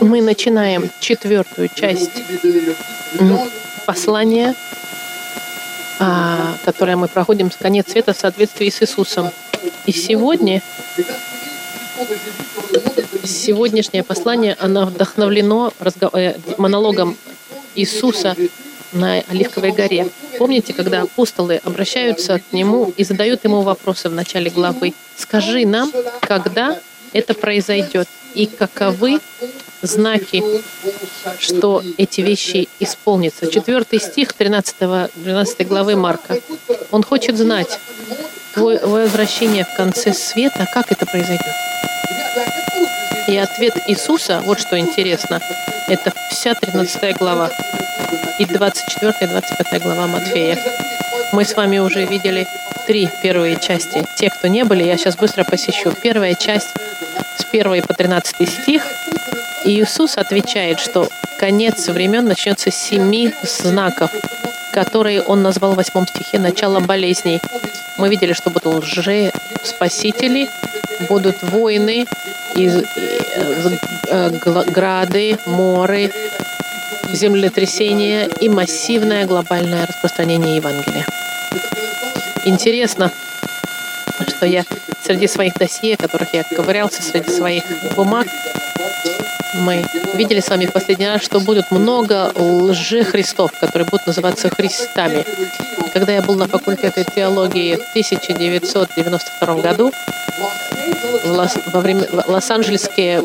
Мы начинаем четвертую часть послания, а, которое мы проходим с конец света в соответствии с Иисусом. И сегодня сегодняшнее послание, оно вдохновлено э, монологом Иисуса на Оливковой горе. Помните, когда апостолы обращаются к Нему и задают Ему вопросы в начале главы? «Скажи нам, когда это произойдет, и каковы знаки, что эти вещи исполнятся». Четвертый стих 13, 12 главы Марка. Он хочет знать, твое возвращение в конце света, как это произойдет? И ответ Иисуса, вот что интересно, это вся 13 глава и 24 и 25 глава Матфея. Мы с вами уже видели три первые части. Те, кто не были, я сейчас быстро посещу. Первая часть с 1 по 13 стих. Иисус отвечает, что конец времен начнется с семи знаков, которые он назвал в восьмом стихе начало болезней. Мы видели, что будут лже-спасители, будут войны, из, э, э, грады, моры, землетрясения и массивное глобальное распространение Евангелия. Интересно, что я среди своих досье, которых я ковырялся, среди своих бумаг, мы видели с вами в последний раз, что будет много лжехристов, которые будут называться Христами. Когда я был на факультете теологии в 1992 году, во время Лос-Анджелесской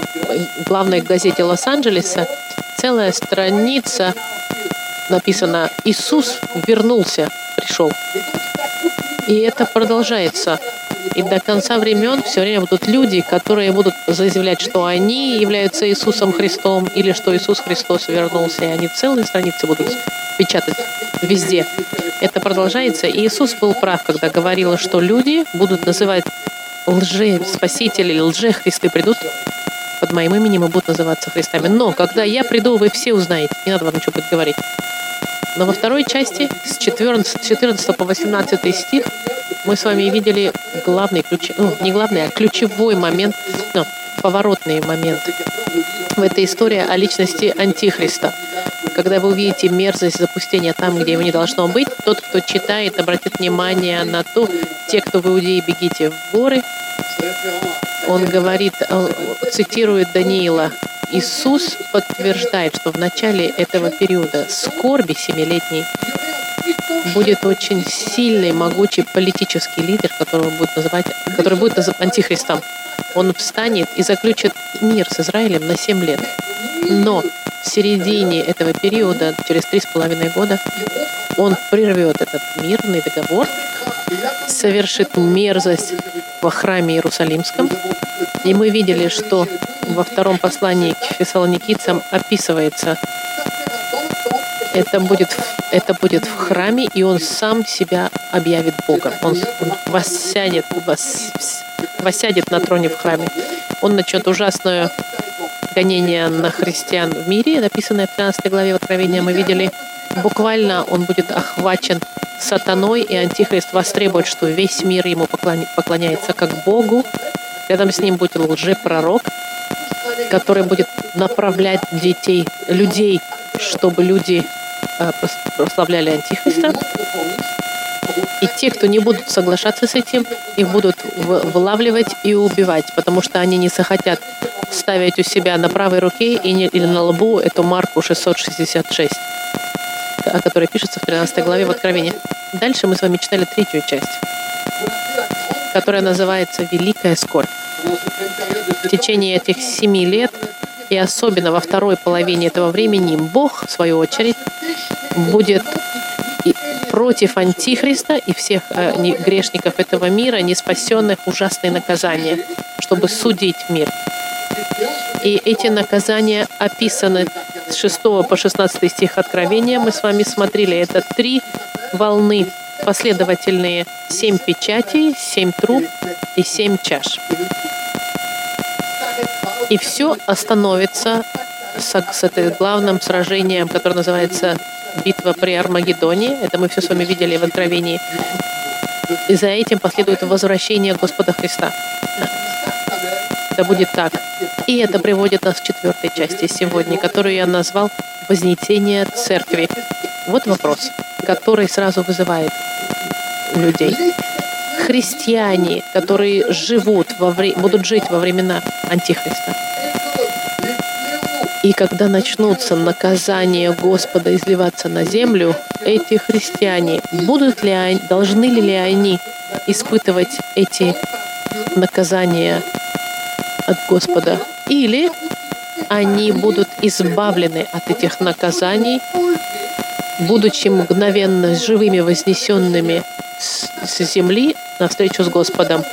главной газете Лос-Анджелеса целая страница написано «Иисус вернулся, пришел». И это продолжается. И до конца времен все время будут люди, которые будут заявлять, что они являются Иисусом Христом или что Иисус Христос вернулся. И они целые страницы будут печатать везде. Это продолжается. И Иисус был прав, когда говорил, что люди будут называть лже-спасители, лже-христы придут под моим именем и будут называться Христами. Но когда я приду, вы все узнаете. Не надо вам ничего будет. Но во второй части, с 14, 14 по 18 стих, мы с вами видели главный ключ, ну, не главный, а ключевой момент, ну, поворотный момент в этой истории о личности Антихриста. Когда вы увидите мерзость запустения там, где его не должно быть, тот, кто читает, обратит внимание на то, те, кто в Иудее, бегите в горы. Он говорит, цитирует Даниила, Иисус подтверждает, что в начале этого периода скорби семилетней будет очень сильный, могучий политический лидер, которого будет называть, который будет называть антихристом. Он встанет и заключит мир с Израилем на 7 лет. Но в середине этого периода, через три с половиной года, он прервет этот мирный договор, совершит мерзость во храме Иерусалимском. И мы видели, что во втором послании к фессалоникийцам описывается это будет, это будет в храме, и он сам себя объявит Богом. Он, воссядет, вос, воссядет на троне в храме. Он начнет ужасное гонение на христиан в мире, написанное в 13 главе Откровения, мы видели. Буквально он будет охвачен сатаной, и Антихрист востребует, что весь мир ему поклоняется как Богу. Рядом с ним будет лжепророк, который будет направлять детей, людей, чтобы люди прославляли Антихриста. И те, кто не будут соглашаться с этим, их будут вылавливать и убивать, потому что они не захотят ставить у себя на правой руке или на лбу эту марку 666, о которой пишется в 13 главе в Откровении. Дальше мы с вами читали третью часть, которая называется «Великая скорбь». В течение этих семи лет и особенно во второй половине этого времени Бог, в свою очередь, будет против Антихриста и всех э, грешников этого мира, не спасенных, ужасные наказания, чтобы судить мир. И эти наказания описаны с 6 по 16 стих Откровения. Мы с вами смотрели. Это три волны последовательные. Семь печатей, семь труб и семь чаш. И все остановится с, с этим главным сражением, которое называется битва при Армагеддоне. Это мы все с вами видели в Откровении. И за этим последует возвращение Господа Христа. Это будет так. И это приводит нас к четвертой части сегодня, которую я назвал «Вознесение церкви». Вот вопрос, который сразу вызывает людей. Христиане, которые живут во вре... будут жить во времена Антихриста, и когда начнутся наказания Господа изливаться на землю, эти христиане, будут ли они, должны ли они испытывать эти наказания от Господа? Или они будут избавлены от этих наказаний, будучи мгновенно живыми, вознесенными с земли навстречу с Господом?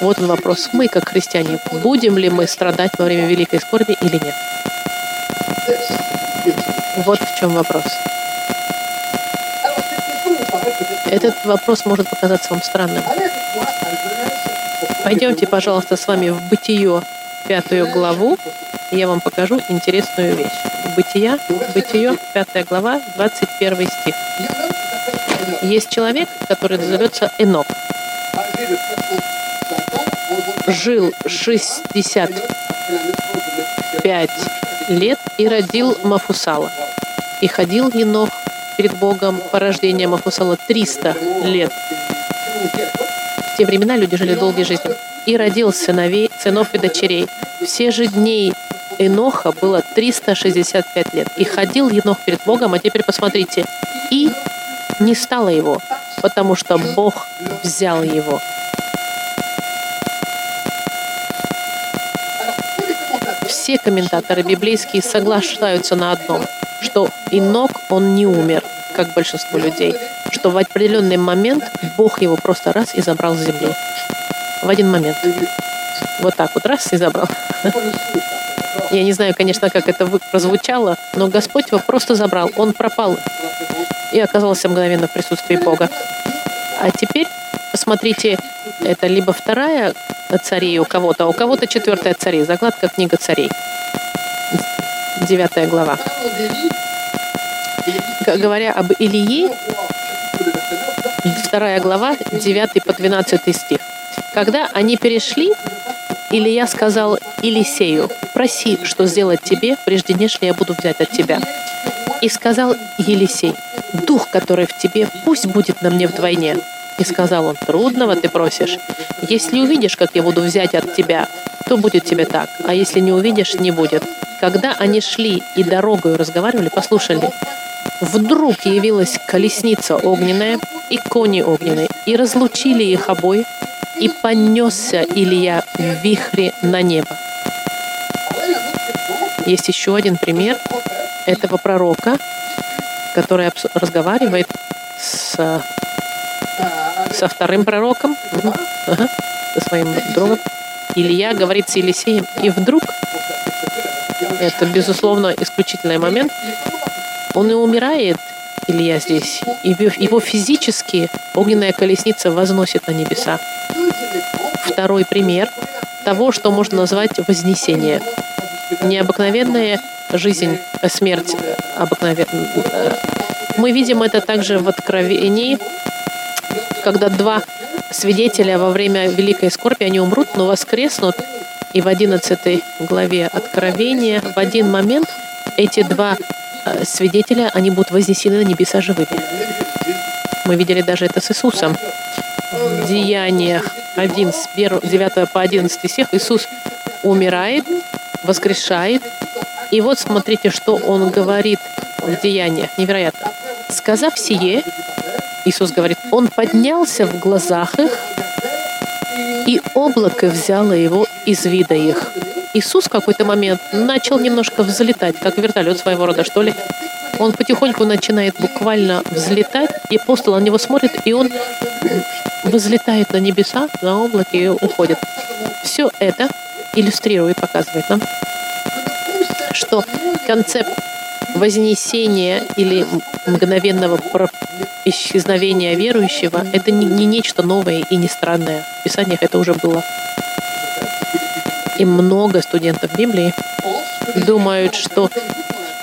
Вот он вопрос. Мы, как христиане, будем ли мы страдать во время великой скорби или нет? Вот в чем вопрос. Этот вопрос может показаться вам странным. Пойдемте, пожалуйста, с вами в Бытие, пятую главу, и я вам покажу интересную вещь. Бытия, Бытие, пятая глава, 21 стих. Есть человек, который называется Энок. Жил 65 лет и родил Мафусала. И ходил Енох перед Богом по рождению Мафусала 300 лет. В те времена люди жили долгой жизнью. И родил сыновей, сынов и дочерей. Все же дней Эноха было 365 лет. И ходил Енох перед Богом, а теперь посмотрите. И не стало его, потому что Бог взял его. все комментаторы библейские соглашаются на одном, что Инок, он не умер, как большинство людей, что в определенный момент Бог его просто раз и забрал с земли. В один момент. Вот так вот раз и забрал. Я не знаю, конечно, как это прозвучало, но Господь его просто забрал. Он пропал и оказался мгновенно в присутствии Бога. А теперь посмотрите, это либо вторая царей у кого-то, а у кого-то четвертая царей. Закладка книга царей. Девятая глава. Говоря об Илии, вторая глава, 9 по 12 стих. Когда они перешли, Илья сказал Елисею, проси, что сделать тебе, прежде нежели я буду взять от тебя. И сказал Елисей, дух, который в тебе, пусть будет на мне вдвойне. И сказал он, трудного ты просишь. Если увидишь, как я буду взять от тебя, то будет тебе так, а если не увидишь, не будет. Когда они шли и дорогою разговаривали, послушали, вдруг явилась колесница огненная и кони огненные, и разлучили их обоих, и понесся Илья в вихре на небо. Есть еще один пример этого пророка, который разговаривает с со вторым пророком, со своим другом. Илья говорит с Елисеем, и вдруг, это, безусловно, исключительный момент, он и умирает, Илья здесь, его физически огненная колесница возносит на небеса. Второй пример того, что можно назвать вознесение. Необыкновенная жизнь, э, смерть обыкновенная. Э, мы видим это также в Откровении, когда два свидетеля во время великой скорби, они умрут, но воскреснут. И в 11 главе Откровения в один момент эти два свидетеля, они будут вознесены на небеса живыми. Мы видели даже это с Иисусом. В Деяниях 1, с 1, 9 по 11 стих Иисус умирает, воскрешает. И вот смотрите, что Он говорит в Деяниях. Невероятно. «Сказав сие, Иисус говорит, он поднялся в глазах их, и облако взяло его из вида их. Иисус в какой-то момент начал немножко взлетать, как вертолет своего рода, что ли. Он потихоньку начинает буквально взлетать, и апостол на него смотрит, и он взлетает на небеса, на облаке и уходит. Все это иллюстрирует, показывает нам, что концепт вознесения или мгновенного исчезновения верующего — это не, не нечто новое и не странное. В Писаниях это уже было. И много студентов Библии думают, что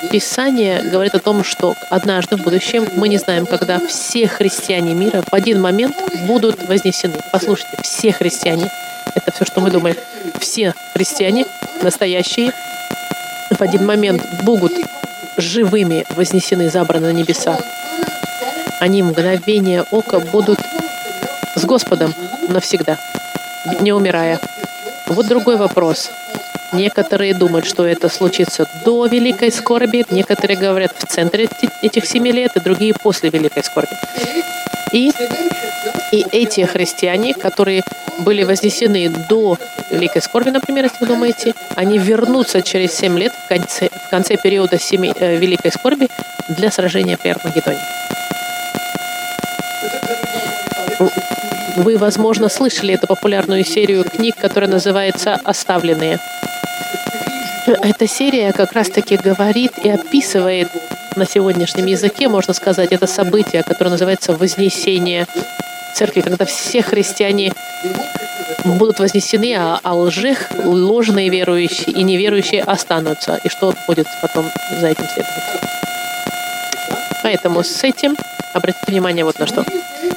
Писание говорит о том, что однажды в будущем, мы не знаем, когда все христиане мира в один момент будут вознесены. Послушайте, все христиане. Это все, что мы думаем. Все христиане, настоящие, в один момент будут живыми вознесены, забраны на небеса. Они мгновение ока будут с Господом навсегда, не умирая. Вот другой вопрос. Некоторые думают, что это случится до великой скорби, некоторые говорят в центре этих семи лет, и другие после великой скорби. И, и эти христиане, которые были вознесены до великой скорби, например, если вы думаете, они вернутся через семь лет в конце, в конце периода семи, э, великой скорби для сражения при Армагеддоне. Вы, возможно, слышали эту популярную серию книг, которая называется «Оставленные». Эта серия как раз-таки говорит и описывает на сегодняшнем языке, можно сказать, это событие, которое называется «Вознесение церкви», когда все христиане будут вознесены, а, а лжих, ложные верующие и неверующие останутся. И что будет потом за этим следовать? Поэтому с этим обратите внимание вот на что.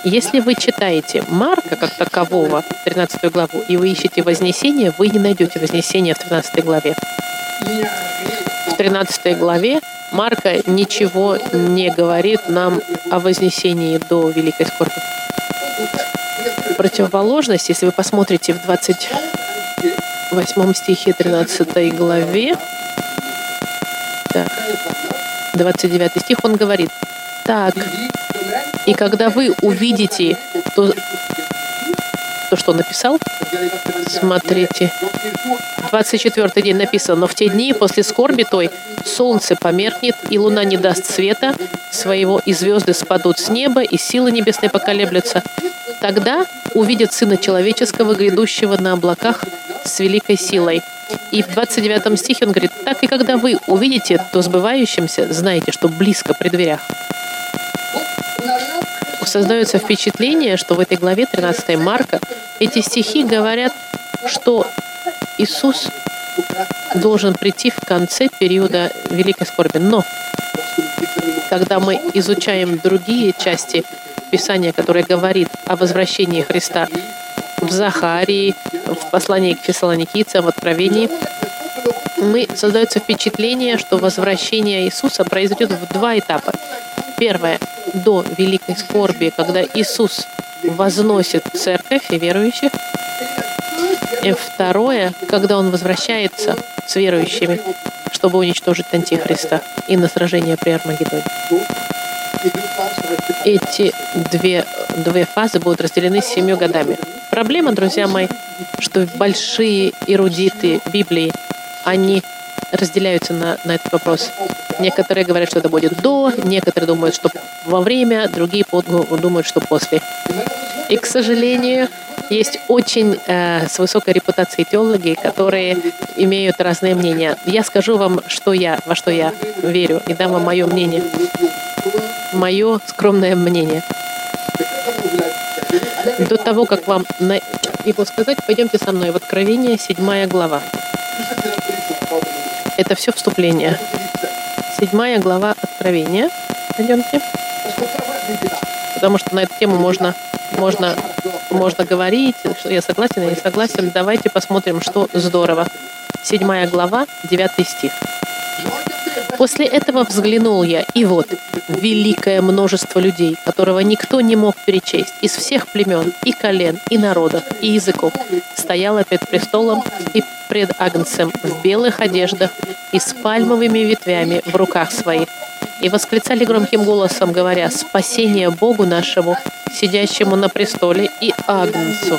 Если вы читаете Марка как такового, 13 главу, и вы ищете Вознесение, вы не найдете Вознесение в 13 главе. В 13 главе Марка ничего не говорит нам о Вознесении до Великой Скорби. Противоположность, если вы посмотрите в 28 стихе 13 главе, так, 29 стих, он говорит, так, и когда вы увидите то, то что написал, смотрите, 24 день написано, но в те дни после скорби той солнце померкнет, и луна не даст света своего, и звезды спадут с неба, и силы небесные поколеблются. Тогда увидят Сына Человеческого, грядущего на облаках с великой силой. И в 29 стихе он говорит, так и когда вы увидите то сбывающимся, знайте, что близко при дверях создается впечатление, что в этой главе 13 Марка эти стихи говорят, что Иисус должен прийти в конце периода Великой Скорби. Но когда мы изучаем другие части Писания, которые говорит о возвращении Христа в Захарии, в послании к фессалоникийцам, в Откровении, мы создается впечатление, что возвращение Иисуса произойдет в два этапа. Первое — до великой скорби, когда Иисус возносит церковь и верующих. И второе, когда Он возвращается с верующими, чтобы уничтожить Антихриста и на сражение при Армагеддоне. Эти две, две фазы будут разделены семью годами. Проблема, друзья мои, что большие эрудиты Библии, они разделяются на, на этот вопрос. Некоторые говорят, что это будет до, некоторые думают, что во время, другие думают, что после. И, к сожалению, есть очень э, с высокой репутацией теологи, которые имеют разные мнения. Я скажу вам, что я, во что я верю, и дам вам мое мнение. Мое скромное мнение. До того, как вам на его сказать, пойдемте со мной в Откровение, 7 глава. Это все вступление. Седьмая глава Откровения. Пойдемте. Потому что на эту тему можно, можно, можно говорить, что я согласен или не согласен. Давайте посмотрим, что здорово. Седьмая глава, девятый стих. После этого взглянул я, и вот, великое множество людей, которого никто не мог перечесть, из всех племен, и колен, и народов, и языков, стояло перед престолом и пред Агнцем в белых одеждах и с пальмовыми ветвями в руках своих, и восклицали громким голосом, говоря, «Спасение Богу нашему, сидящему на престоле, и Агнцу».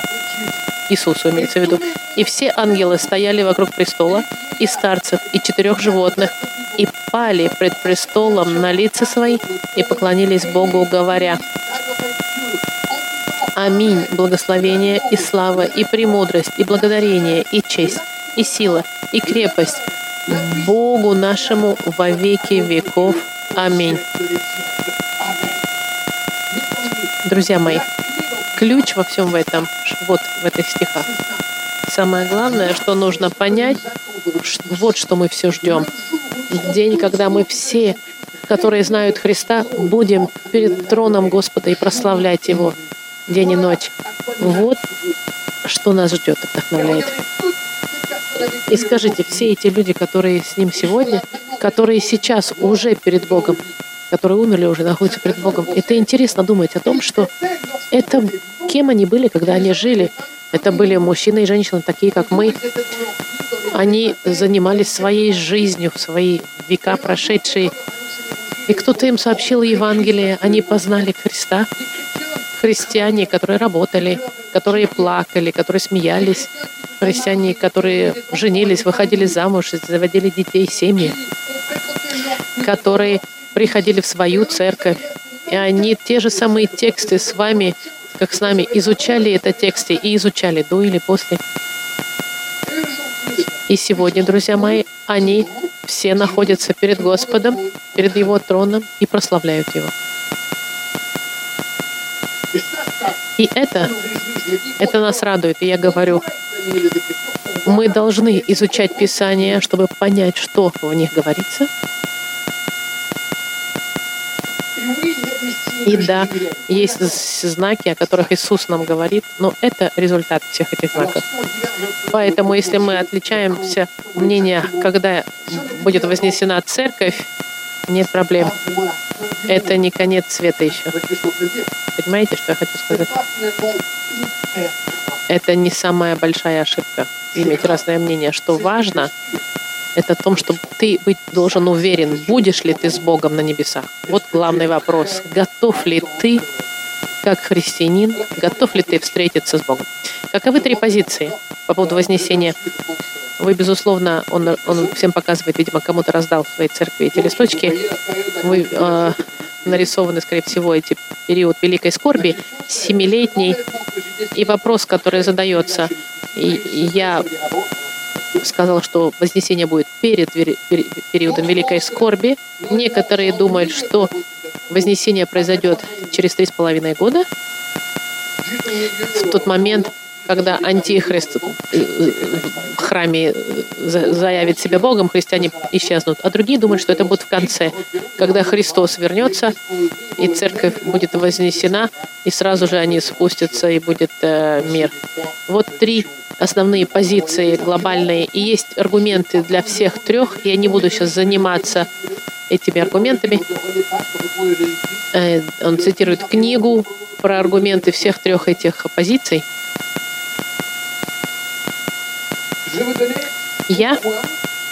Иисусу имеется в виду. И все ангелы стояли вокруг престола, и старцев, и четырех животных, и пали пред престолом на лица свои, и поклонились Богу, говоря, Аминь, благословение и слава, и премудрость, и благодарение, и честь, и сила, и крепость Богу нашему во веки веков. Аминь. Друзья мои, ключ во всем в этом, вот в этих стихах. Самое главное, что нужно понять, вот что мы все ждем. День, когда мы все, которые знают Христа, будем перед троном Господа и прославлять Его день и ночь. Вот что нас ждет, вдохновляет. И скажите, все эти люди, которые с ним сегодня, которые сейчас уже перед Богом, которые умерли уже, находятся перед Богом, это интересно думать о том, что это кем они были, когда они жили. Это были мужчины и женщины, такие как мы. Они занимались своей жизнью, в свои века прошедшие. И кто-то им сообщил Евангелие, они познали Христа. Христиане, которые работали, которые плакали, которые смеялись, христиане, которые женились, выходили замуж, заводили детей, семьи, которые приходили в свою церковь. И они те же самые тексты с вами, как с нами, изучали это тексты и изучали до или после. И сегодня, друзья мои, они все находятся перед Господом, перед Его троном и прославляют Его. И это, это нас радует. И я говорю, мы должны изучать Писание, чтобы понять, что в них говорится. И да, есть знаки, о которых Иисус нам говорит, но это результат всех этих знаков. Поэтому, если мы отличаемся мнения, когда будет вознесена церковь, нет проблем. Это не конец света еще. Понимаете, что я хочу сказать? Это не самая большая ошибка. Иметь разное мнение. Что важно, это о том, что ты быть должен уверен, будешь ли ты с Богом на небесах. Вот главный вопрос. Готов ли ты, как христианин, готов ли ты встретиться с Богом? Каковы три позиции по поводу вознесения? Вы, безусловно, он, он всем показывает, видимо, кому-то раздал в своей церкви эти листочки. Вы э, нарисованы, скорее всего, эти период великой скорби, семилетний. И вопрос, который задается, и я сказал, что Вознесение будет перед периодом великой скорби. Некоторые думают, что Вознесение произойдет через три с половиной года, в тот момент, когда Антихрист э, в храме э, заявит себя Богом, христиане исчезнут. А другие думают, что это будет в конце, когда Христос вернется, и церковь будет вознесена, и сразу же они спустятся, и будет э, мир. Вот три основные позиции глобальные, и есть аргументы для всех трех. Я не буду сейчас заниматься этими аргументами. Э, он цитирует книгу про аргументы всех трех этих позиций. Я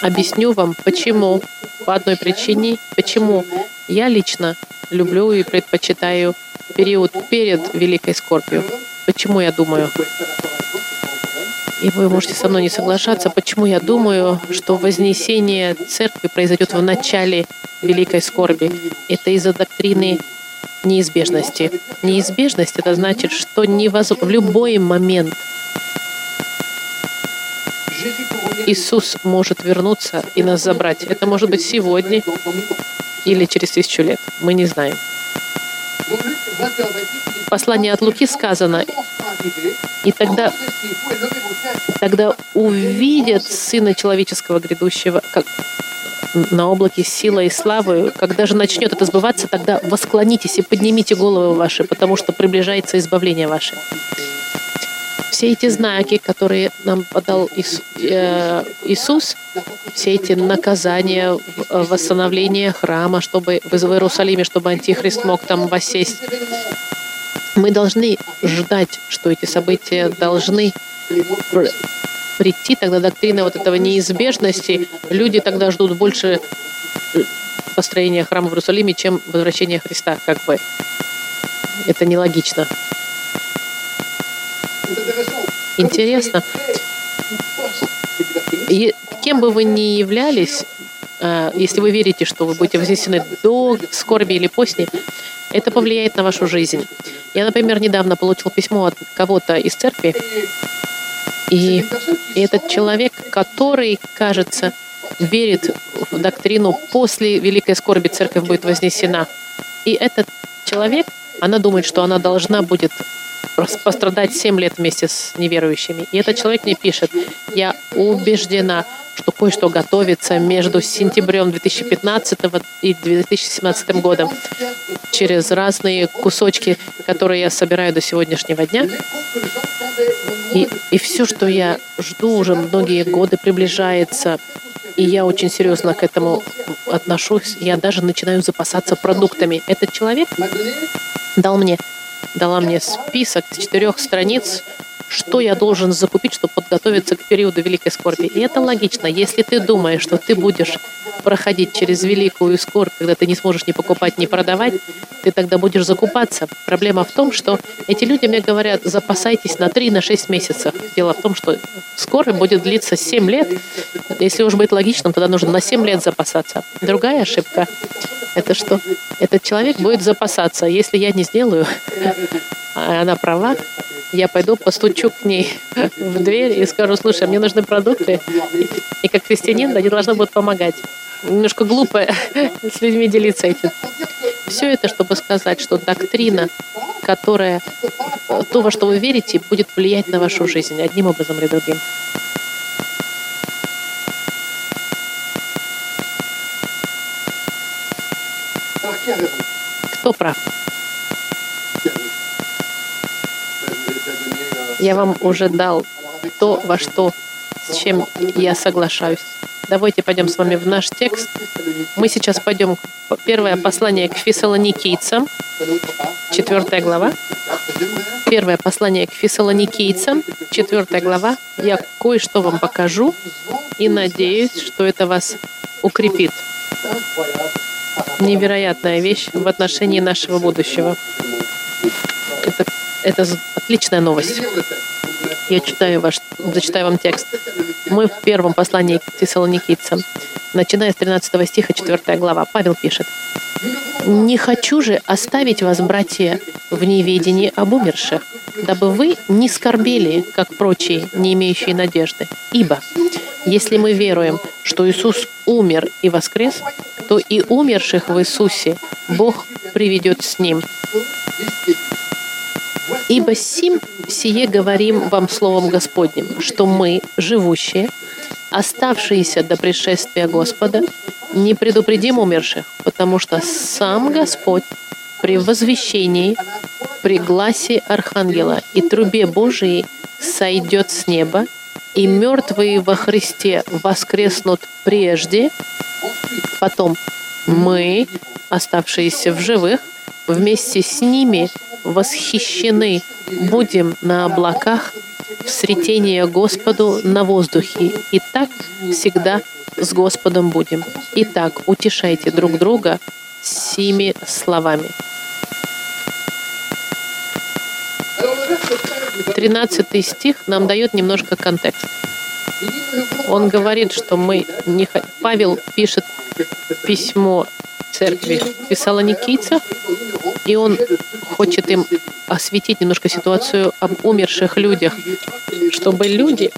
объясню вам, почему, по одной причине, почему я лично люблю и предпочитаю период перед Великой Скорбью. Почему я думаю? И вы можете со мной не соглашаться, почему я думаю, что вознесение церкви произойдет в начале великой скорби. Это из-за доктрины неизбежности. Неизбежность — это значит, что невозможно в любой момент Иисус может вернуться и нас забрать. Это может быть сегодня или через тысячу лет. Мы не знаем. В послании от Луки сказано, и тогда тогда увидят Сына Человеческого грядущего, как на облаке сила и славы. Когда же начнет это сбываться, тогда восклонитесь и поднимите головы ваши, потому что приближается избавление ваше. Все эти знаки, которые нам подал э, Иисус, все эти наказания, восстановление храма, чтобы в Иерусалиме, чтобы Антихрист мог там воссесть, мы должны ждать, что эти события должны прийти, тогда доктрина вот этого неизбежности, люди тогда ждут больше э, построения храма в Иерусалиме, чем возвращения Христа, как бы. Это нелогично. Интересно. И кем бы вы ни являлись, э, если вы верите, что вы будете вознесены до скорби или после, это повлияет на вашу жизнь. Я, например, недавно получил письмо от кого-то из церкви, и, и этот человек, который, кажется, верит в доктрину после великой скорби церковь будет вознесена. И этот человек, она думает, что она должна будет пострадать 7 лет вместе с неверующими. И этот человек мне пишет, я убеждена, что кое-что готовится между сентябрем 2015 и 2017 годом через разные кусочки, которые я собираю до сегодняшнего дня. И, и все, что я жду уже многие годы, приближается. И я очень серьезно к этому отношусь. Я даже начинаю запасаться продуктами. Этот человек дал мне, дала мне список четырех страниц что я должен закупить, чтобы подготовиться к периоду великой скорби. И это логично. Если ты думаешь, что ты будешь проходить через великую скорбь, когда ты не сможешь ни покупать, ни продавать, ты тогда будешь закупаться. Проблема в том, что эти люди мне говорят, запасайтесь на 3 на 6 месяцев. Дело в том, что скорбь будет длиться 7 лет. Если уж быть логичным, тогда нужно на 7 лет запасаться. Другая ошибка — это что? Этот человек будет запасаться. Если я не сделаю, а она права, я пойду постучу к ней в дверь и скажу, слушай, мне нужны продукты. И как христианин, они должны будут помогать. Немножко глупо с людьми делиться этим. Все это, чтобы сказать, что доктрина, которая, то, во что вы верите, будет влиять на вашу жизнь одним образом или другим. Кто прав? Я вам уже дал то, во что, с чем я соглашаюсь. Давайте пойдем с вами в наш текст. Мы сейчас пойдем в первое послание к фессалоникийцам, четвертая глава. Первое послание к фессалоникийцам, четвертая глава. Я кое-что вам покажу и надеюсь, что это вас укрепит. Невероятная вещь в отношении нашего будущего. Это это отличная новость. Я читаю ваш, зачитаю вам текст. Мы в первом послании к Фессалоникийцам, начиная с 13 стиха, 4 глава. Павел пишет. «Не хочу же оставить вас, братья, в неведении об умерших, дабы вы не скорбели, как прочие, не имеющие надежды. Ибо, если мы веруем, что Иисус умер и воскрес, то и умерших в Иисусе Бог приведет с Ним. Ибо сим сие говорим вам Словом Господним, что мы, живущие, оставшиеся до пришествия Господа, не предупредим умерших, потому что сам Господь при возвещении, при гласе Архангела и трубе Божией сойдет с неба, и мертвые во Христе воскреснут прежде, потом мы, оставшиеся в живых, вместе с ними восхищены будем на облаках в сретение Господу на воздухе. И так всегда с Господом будем. Итак, утешайте друг друга сими словами. 13 стих нам дает немножко контекст. Он говорит, что мы не... Павел пишет письмо церкви Фессалоникийцев, и он хочет им осветить немножко ситуацию об умерших людях, чтобы люди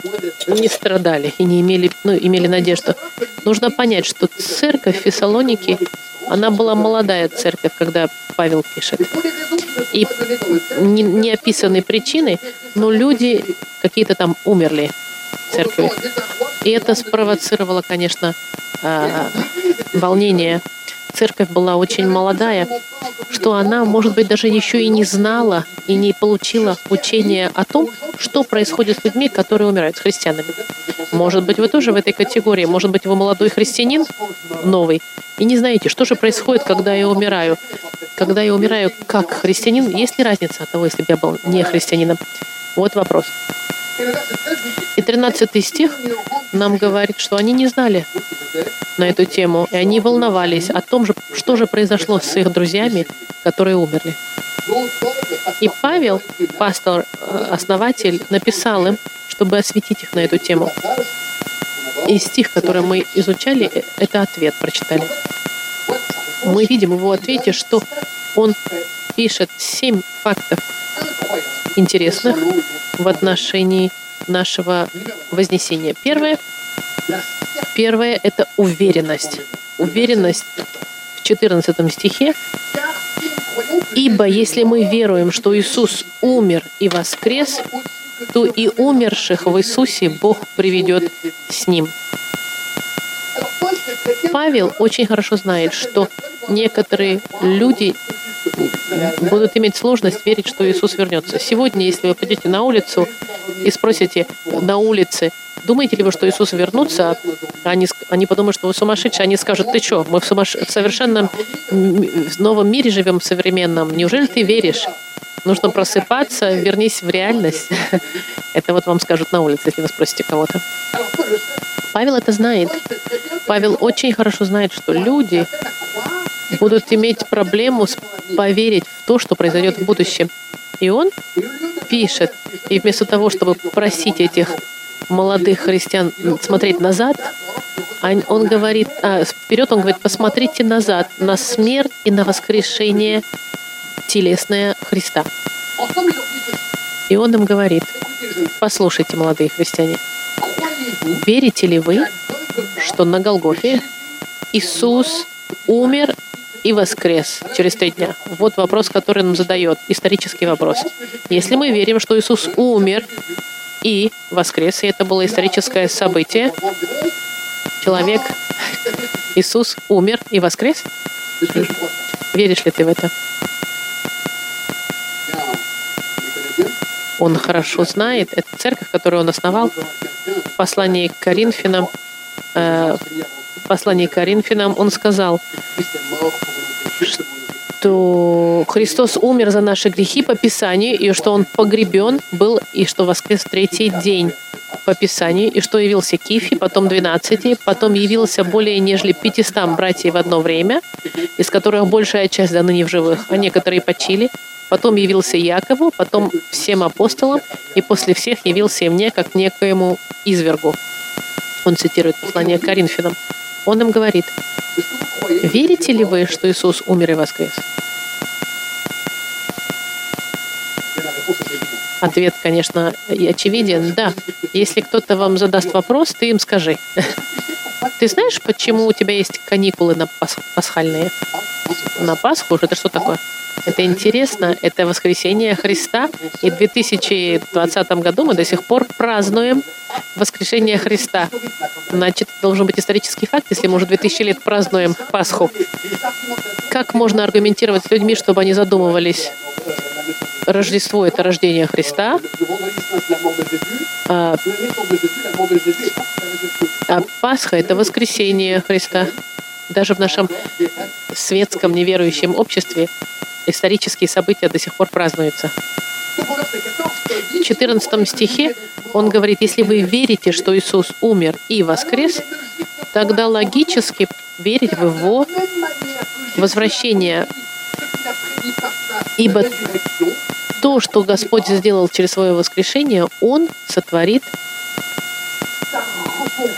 не страдали и не имели, ну, имели надежду. Нужно понять, что церковь Фессалоники, она была молодая церковь, когда Павел пишет. И не, не описаны причины, но люди какие-то там умерли церкви. И это спровоцировало, конечно, а, волнение церковь была очень молодая, что она, может быть, даже еще и не знала и не получила учения о том, что происходит с людьми, которые умирают, с христианами. Может быть, вы тоже в этой категории. Может быть, вы молодой христианин, новый, и не знаете, что же происходит, когда я умираю. Когда я умираю как христианин, есть ли разница от того, если бы я был не христианином? Вот вопрос. И 13 стих нам говорит, что они не знали на эту тему, и они волновались о том, же, что же произошло с их друзьями, которые умерли. И Павел, пастор, э, основатель, написал им, чтобы осветить их на эту тему. И стих, который мы изучали, э, это ответ прочитали. Мы видим в его ответе, что он пишет семь фактов интересных в отношении нашего вознесения. Первое, первое — это уверенность. Уверенность в 14 стихе. «Ибо если мы веруем, что Иисус умер и воскрес, то и умерших в Иисусе Бог приведет с Ним». Павел очень хорошо знает, что некоторые люди будут иметь сложность верить, что Иисус вернется. Сегодня, если вы пойдете на улицу и спросите на улице, думаете ли вы, что Иисус вернется, они, они подумают, что вы сумасшедшие, они скажут, ты что, мы в, сумаш... в совершенно в новом мире живем, современном, неужели ты веришь? Нужно просыпаться, вернись в реальность. Это вот вам скажут на улице, если вы спросите кого-то. Павел это знает. Павел очень хорошо знает, что люди будут иметь проблему поверить в то, что произойдет в будущем. И он пишет, и вместо того, чтобы просить этих молодых христиан смотреть назад, он говорит, а, вперед он говорит, посмотрите назад на смерть и на воскрешение телесное Христа. И он им говорит, послушайте, молодые христиане, верите ли вы, что на Голгофе Иисус умер и воскрес через три дня? Вот вопрос, который он задает, исторический вопрос. Если мы верим, что Иисус умер и воскрес, и это было историческое событие, человек, Иисус умер и воскрес, веришь ли ты в это? Он хорошо знает, это церковь, которую он основал, в послании к Коринфянам, э, в послании к Коринфянам он сказал, что Христос умер за наши грехи по Писанию, и что Он погребен был, и что воскрес в третий день по Писанию, и что явился Кифи, потом 12, потом явился более нежели 500 братьев в одно время, из которых большая часть до ныне в живых, а некоторые почили, Потом явился Якову, потом всем апостолам, и после всех явился мне, как некоему извергу. Он цитирует послание Коринфянам. Он им говорит, верите ли вы, что Иисус умер и воскрес? Ответ, конечно, очевиден. Да. Если кто-то вам задаст вопрос, ты им скажи. Ты знаешь, почему у тебя есть каникулы на пас пасхальные? На Пасху? Это что такое? Это интересно, это воскресение Христа, и в 2020 году мы до сих пор празднуем воскрешение Христа. Значит, должен быть исторический факт, если мы уже 2000 лет празднуем Пасху. Как можно аргументировать с людьми, чтобы они задумывались? Рождество — это рождение Христа, а, а Пасха — это воскресение Христа. Даже в нашем светском неверующем обществе исторические события до сих пор празднуются. В 14 стихе он говорит, если вы верите, что Иисус умер и воскрес, тогда логически верить в Его возвращение. Ибо то, что Господь сделал через свое воскрешение, Он сотворит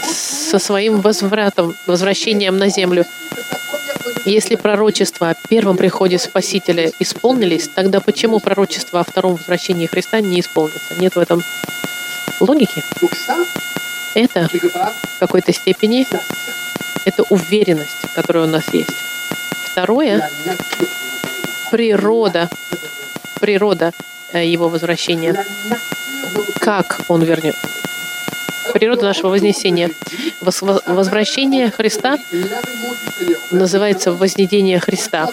со своим возвратом, возвращением на землю. Если пророчества о первом приходе Спасителя исполнились, тогда почему пророчество о втором возвращении Христа не исполнится? Нет в этом логики. Это в какой-то степени это уверенность, которая у нас есть. Второе — природа, природа э, его возвращения. Как он вернет? Природа нашего вознесения. Возвращение Христа называется вознедение Христа.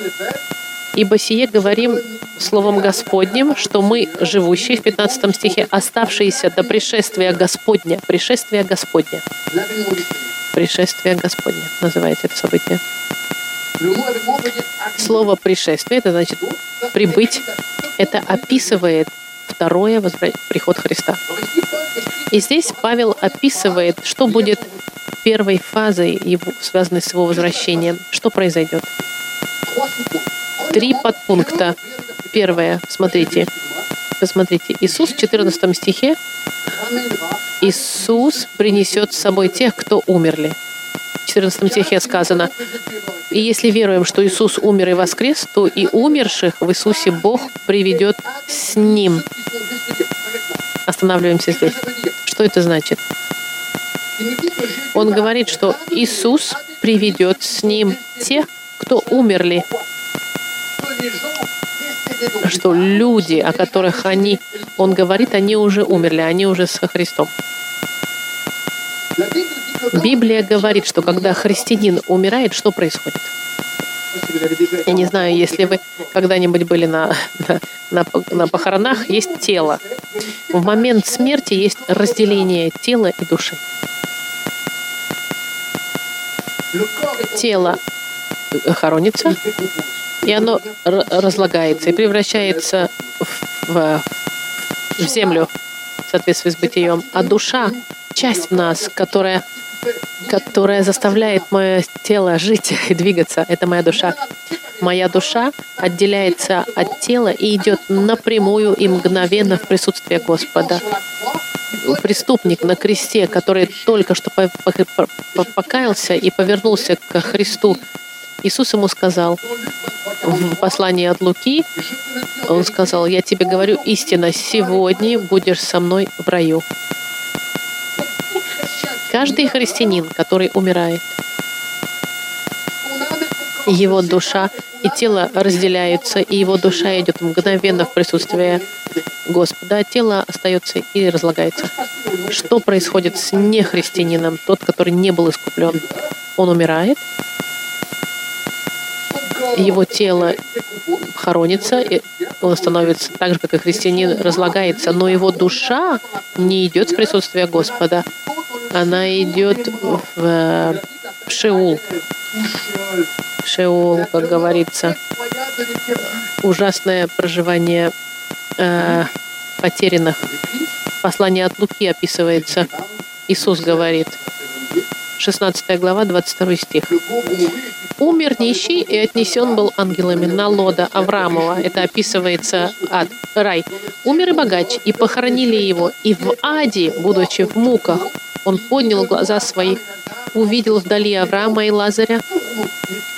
Ибо сие говорим Словом Господним, что мы, живущие в 15 стихе, оставшиеся до пришествия Господня, пришествия Господня. Пришествие Господня называется это событие. Слово «пришествие» — это значит «прибыть». Это описывает второе приход Христа. И здесь Павел описывает, что будет первой фазой, его, связанной с его возвращением. Что произойдет? Три подпункта. Первое, смотрите, посмотрите, Иисус в 14 стихе, Иисус принесет с собой тех, кто умерли. В 14 стихе сказано, «И если веруем, что Иисус умер и воскрес, то и умерших в Иисусе Бог приведет с Ним». Останавливаемся здесь. Что это значит? Он говорит, что Иисус приведет с Ним тех, кто умерли. Что люди, о которых они, он говорит, они уже умерли, они уже со Христом. Библия говорит, что когда христианин умирает, что происходит? Я не знаю, если вы когда-нибудь были на, на, на, на похоронах, есть тело. В момент смерти есть разделение тела и души. Тело хоронится, и оно разлагается и превращается в, в, в землю в соответствии с бытием. А душа — часть в нас, которая которая заставляет мое тело жить и двигаться. Это моя душа. Моя душа отделяется от тела и идет напрямую и мгновенно в присутствие Господа. Преступник на кресте, который только что покаялся и повернулся к Христу, Иисус ему сказал в послании от Луки, он сказал, я тебе говорю истинно, сегодня будешь со мной в раю. Каждый христианин, который умирает, его душа и тело разделяются, и его душа идет мгновенно в присутствие Господа, а тело остается и разлагается. Что происходит с нехристианином, тот, который не был искуплен? Он умирает, его тело хоронится, и он становится так же, как и христианин, разлагается, но его душа не идет с присутствия Господа она идет в, в Шеул. Шеул, как говорится, ужасное проживание э, потерянных. Послание от Луки описывается. Иисус говорит, 16 глава, 22 стих. «Умер нищий и отнесен был ангелами на лода Авраамова». Это описывается ад, рай. «Умер и богач, и похоронили его, и в аде, будучи в муках, он поднял глаза свои, увидел вдали Авраама и Лазаря.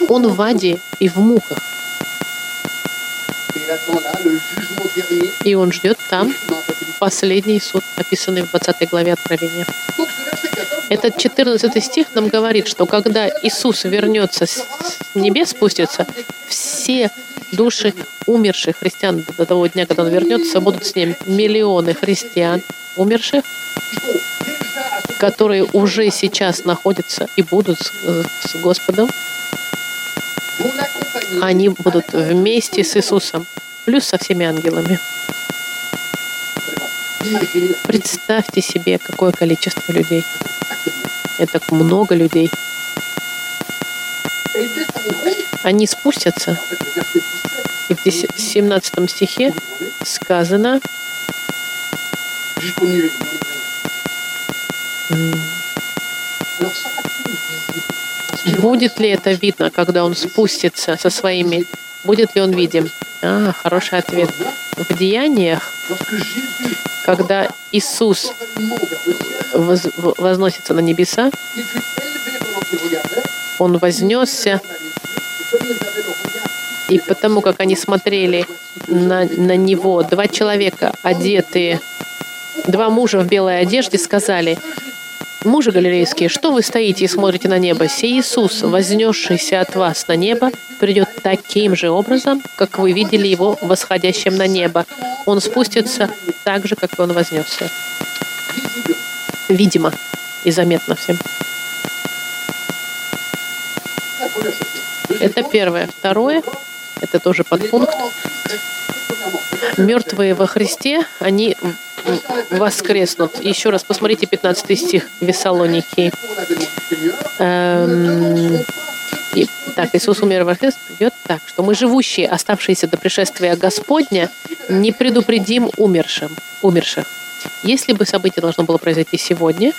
Он в аде и в муках. И он ждет там последний суд, описанный в 20 главе Откровения. Этот 14 стих нам говорит, что когда Иисус вернется с небес, спустится, все души умерших христиан до того дня, когда Он вернется, будут с Ним миллионы христиан умерших, которые уже сейчас находятся и будут с, с Господом, они будут вместе с Иисусом, плюс со всеми ангелами. Представьте себе, какое количество людей. Это много людей. Они спустятся. И в 17 стихе сказано, Будет ли это видно, когда он спустится со своими? Будет ли он видим? А, хороший ответ. В деяниях, когда Иисус воз, возносится на небеса, он вознесся, и потому как они смотрели на, на него, два человека, одетые, два мужа в белой одежде, сказали, Мужи галилейские, что вы стоите и смотрите на небо? Сей Иисус, вознесшийся от вас на небо, придет таким же образом, как вы видели его восходящим на небо. Он спустится так же, как он вознесся. Видимо и заметно всем. Это первое. Второе, это тоже подпункт. Мертвые во Христе, они воскреснут. Еще раз посмотрите 15 стих Вессалоники. Эм, и, так, Иисус умер во Христе идет так, что мы, живущие, оставшиеся до пришествия Господня, не предупредим умершим, умерших. Если бы событие должно было произойти сегодня,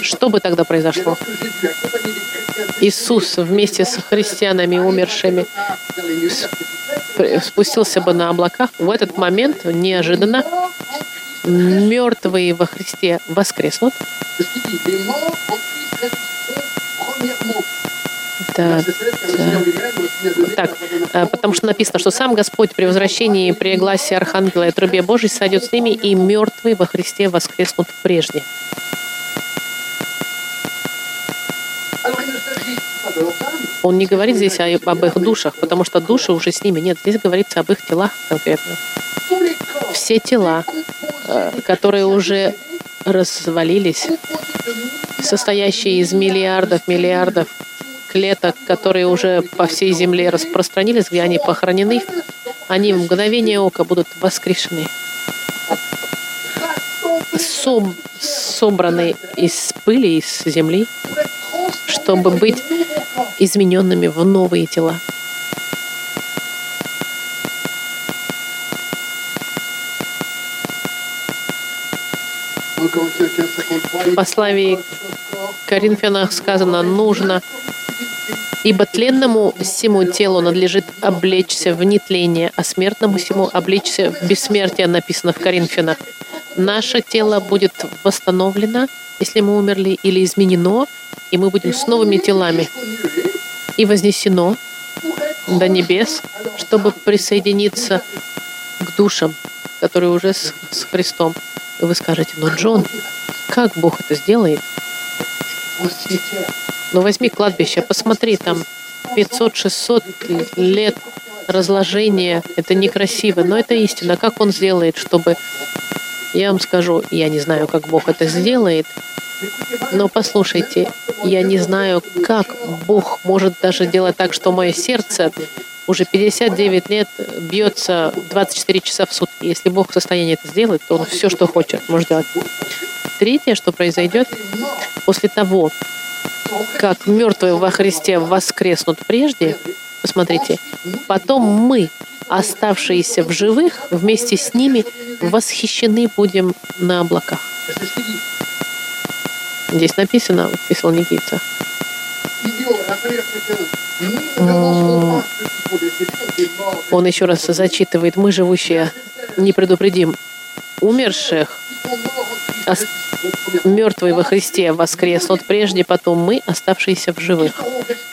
что бы тогда произошло? Иисус вместе с христианами умершими спустился бы на облаках. В этот момент неожиданно мертвые во Христе воскреснут. Да, да. Так, э, потому что написано, что сам Господь при возвращении, при гласе Архангела и трубе Божьей сойдет с ними, и мертвые во Христе воскреснут прежде. Он не говорит здесь об их душах, потому что души уже с ними нет. Здесь говорится об их телах конкретно. Все тела, Э, которые уже развалились, состоящие из миллиардов, миллиардов клеток, которые уже по всей земле распространились, где они похоронены, они в мгновение ока будут воскрешены. Соб, собраны из пыли, из земли, чтобы быть измененными в новые тела. В послании Коринфянах сказано, нужно, ибо тленному всему телу надлежит облечься в нетление, а смертному всему облечься в бессмертие, написано в Коринфянах. Наше тело будет восстановлено, если мы умерли, или изменено, и мы будем с новыми телами, и вознесено до небес, чтобы присоединиться к душам, которые уже с, с Христом. И вы скажете, ну, Джон, как Бог это сделает? Ну, возьми кладбище, посмотри, там 500-600 лет разложения. Это некрасиво, но это истина. Как Он сделает, чтобы... Я вам скажу, я не знаю, как Бог это сделает, но послушайте, я не знаю, как Бог может даже делать так, что мое сердце уже 59 лет бьется 24 часа в сутки. Если Бог в состоянии это сделать, то Он все, что хочет, может делать. Третье, что произойдет после того, как мертвые во Христе воскреснут прежде, посмотрите, потом мы, оставшиеся в живых, вместе с ними восхищены будем на облаках. Здесь написано в Фессалоникийцах. Он еще раз зачитывает, мы живущие не предупредим умерших, мертвые во Христе воскреснут прежде, потом мы, оставшиеся в живых.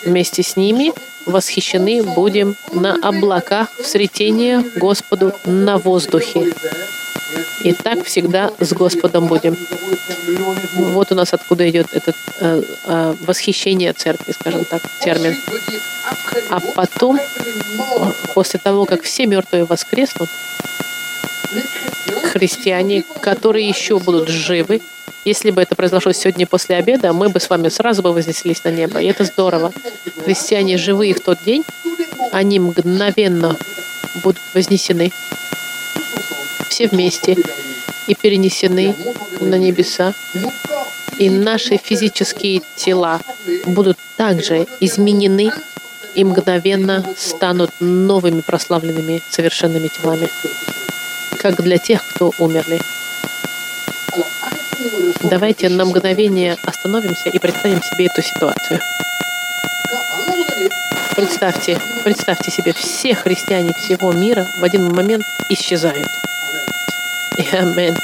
Вместе с ними восхищены будем на облаках в сретение Господу на воздухе. И так всегда с Господом будем. Вот у нас откуда идет это э, э, восхищение церкви, скажем так, термин. А потом, после того, как все мертвые воскреснут, христиане, которые еще будут живы, если бы это произошло сегодня после обеда, мы бы с вами сразу бы вознеслись на небо. И это здорово. Христиане живые в тот день, они мгновенно будут вознесены все вместе и перенесены на небеса. И наши физические тела будут также изменены и мгновенно станут новыми прославленными совершенными телами, как для тех, кто умерли. Давайте на мгновение остановимся и представим себе эту ситуацию. Представьте, представьте себе, все христиане всего мира в один момент исчезают. И амин.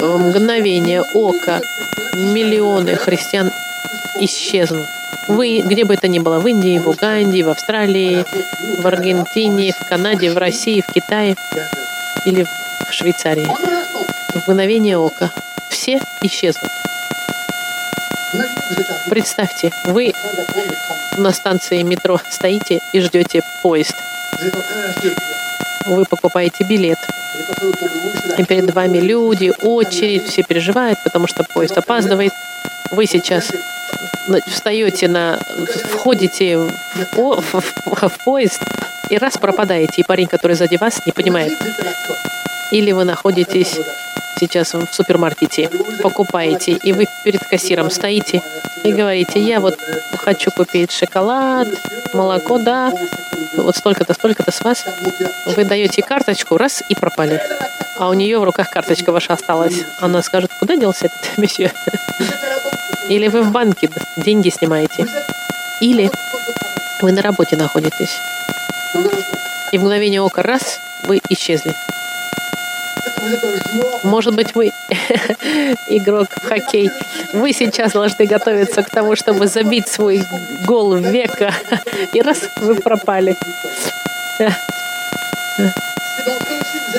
В мгновение ока миллионы христиан исчезнут. Вы, где бы это ни было, в Индии, в Уганде, в Австралии, в Аргентине, в Канаде, в России, в Китае или в Швейцарии. В мгновение ока. Все исчезнут. Представьте, вы на станции метро стоите и ждете поезд. Вы покупаете билет. И перед вами люди, очередь, все переживают, потому что поезд опаздывает. Вы сейчас встаете на, входите в, в, в, в поезд и раз пропадаете, и парень, который сзади вас, не понимает. Или вы находитесь сейчас в супермаркете, покупаете, и вы перед кассиром стоите и говорите, я вот хочу купить шоколад, молоко, да, вот столько-то, столько-то с вас. Вы даете карточку, раз, и пропали. А у нее в руках карточка ваша осталась. Она скажет, куда делся этот месье? Или вы в банке деньги снимаете. Или вы на работе находитесь. И в мгновение ока раз, вы исчезли. Может быть, вы игрок в хоккей. Вы сейчас должны готовиться к тому, чтобы забить свой гол в века. И раз, вы пропали.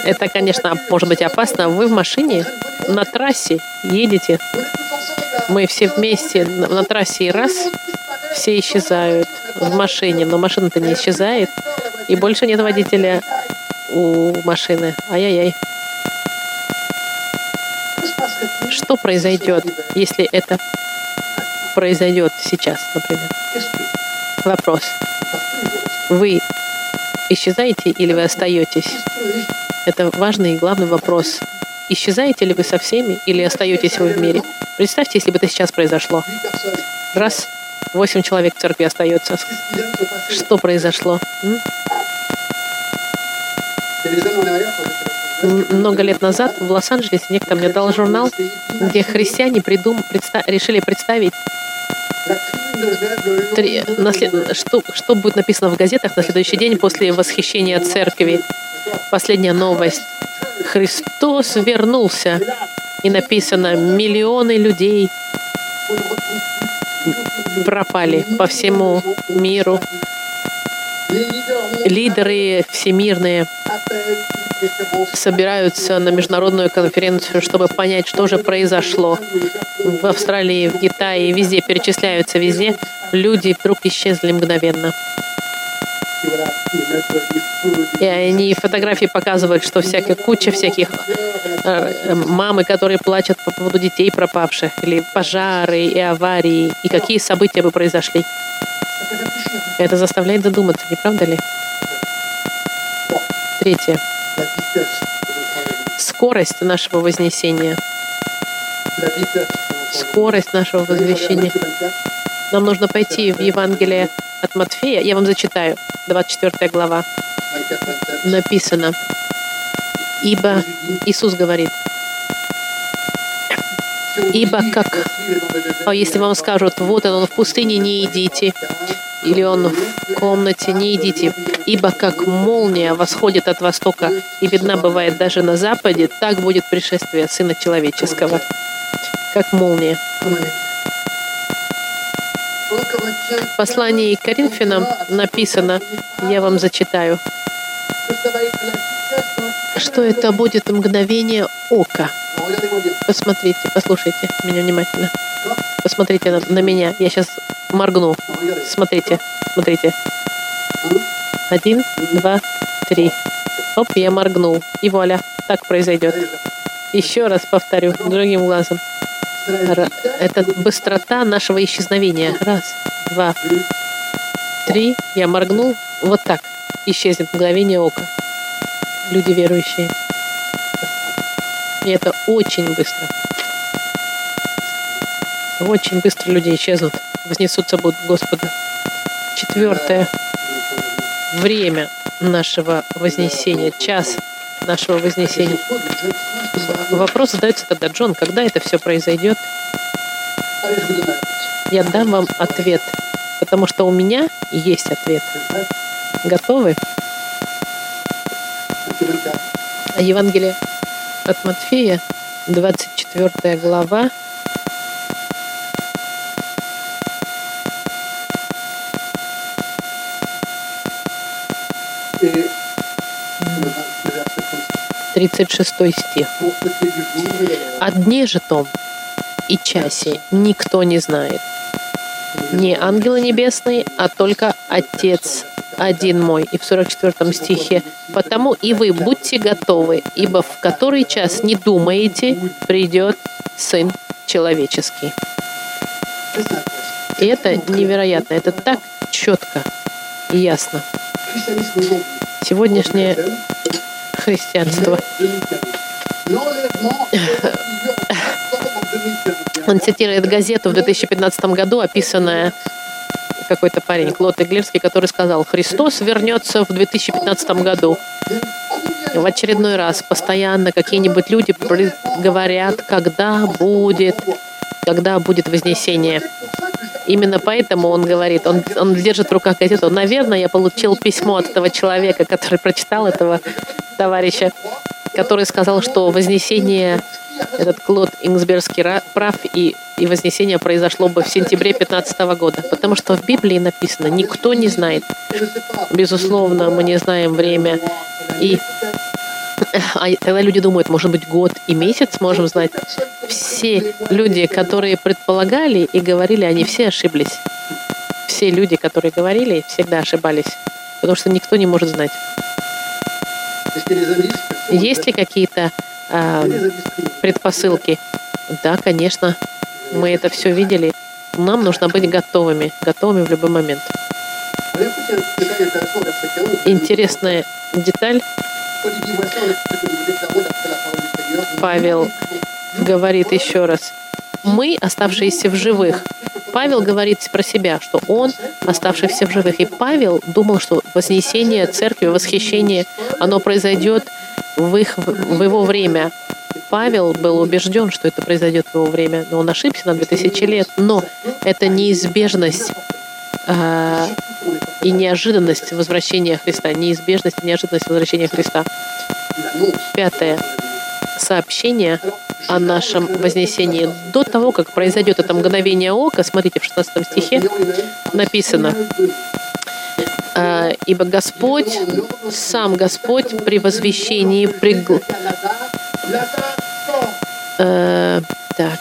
Это, конечно, может быть опасно. Вы в машине на трассе едете. Мы все вместе на трассе и раз, все исчезают в машине, но машина-то не исчезает. И больше нет водителя у машины. Ай-яй-яй. Что произойдет, если это произойдет сейчас, например? Вопрос. Вы исчезаете или вы остаетесь? Это важный и главный вопрос. Исчезаете ли вы со всеми или остаетесь вы в мире? Представьте, если бы это сейчас произошло. Раз, восемь человек в церкви остается. Что произошло? М? Много лет назад в Лос-Анджелесе некто мне дал журнал, где христиане придум, предста, решили представить три, наслед, что, что будет написано в газетах на следующий день после восхищения церкви. Последняя новость. Христос вернулся. И написано, миллионы людей пропали по всему миру. Лидеры всемирные собираются на международную конференцию, чтобы понять, что же произошло. В Австралии, в Китае, везде перечисляются, везде люди вдруг исчезли мгновенно. И они фотографии показывают, что всякая куча всяких э, мамы, которые плачут по поводу детей пропавших, или пожары и аварии, и какие события бы произошли. Это заставляет задуматься, не правда ли? Третье. Скорость нашего вознесения. Скорость нашего возвещения. Нам нужно пойти в Евангелие от Матфея. Я вам зачитаю. 24 глава. Написано. Ибо Иисус говорит, Ибо как, а если вам скажут, вот он, в пустыне, не идите, или он в комнате, не идите, ибо как молния восходит от востока и видна бывает даже на западе, так будет пришествие Сына Человеческого, как молния. В послании к Коринфянам написано, я вам зачитаю, что это будет мгновение ока. Посмотрите, послушайте меня внимательно. Посмотрите на, на меня. Я сейчас моргну. Смотрите, смотрите. Один, два, три. Оп, я моргнул. И вуаля, так произойдет. Еще раз повторю, другим глазом. Это быстрота нашего исчезновения. Раз, два, три. Я моргнул. Вот так. Исчезнет мгновение ока. Люди верующие. И это очень быстро. Очень быстро люди исчезнут, вознесутся будут Господа. Четвертое. Время нашего вознесения, час нашего вознесения. Вопрос задается тогда, Джон, когда это все произойдет? Я дам вам ответ, потому что у меня есть ответ. Готовы? Евангелие от Матфея, 24 глава, Тридцать шестой стих. О дне же том и часе никто не знает. Не ангелы небесные, а только Отец один мой. И в 44 стихе. «Потому и вы будьте готовы, ибо в который час не думаете, придет Сын Человеческий». И это невероятно, это так четко и ясно. Сегодняшнее христианство. Он цитирует газету в 2015 году, описанная какой-то парень, Клод Иглерский, который сказал, Христос вернется в 2015 году. В очередной раз постоянно какие-нибудь люди говорят, когда будет, когда будет вознесение. Именно поэтому он говорит, он, он держит в руках газету. Наверное, я получил письмо от этого человека, который прочитал этого товарища, который сказал, что вознесение этот Клод Ингсбергский прав, и, и вознесение произошло бы в сентябре 15 года. Потому что в Библии написано, никто не знает. Безусловно, мы не знаем время. И а тогда люди думают, может быть, год и месяц можем знать. Все люди, которые предполагали и говорили, они все ошиблись. Все люди, которые говорили, всегда ошибались. Потому что никто не может знать. Есть ли какие-то э, предпосылки? Да, конечно. Мы это все видели. нам нужно быть готовыми, готовыми в любой момент. Интересная деталь. Павел говорит еще раз. Мы, оставшиеся в живых, Павел говорит про себя, что он, оставшийся в живых. И Павел думал, что вознесение церкви, восхищение, оно произойдет в, их, в его время. Павел был убежден, что это произойдет в его время, но он ошибся на 2000 лет. Но это неизбежность э, и неожиданность возвращения Христа. Неизбежность и неожиданность возвращения Христа. Пятое. Сообщение о нашем вознесении. До того, как произойдет это мгновение ока, смотрите, в 16 стихе написано, «А, «Ибо Господь, сам Господь при возвещении пригл... Э, так.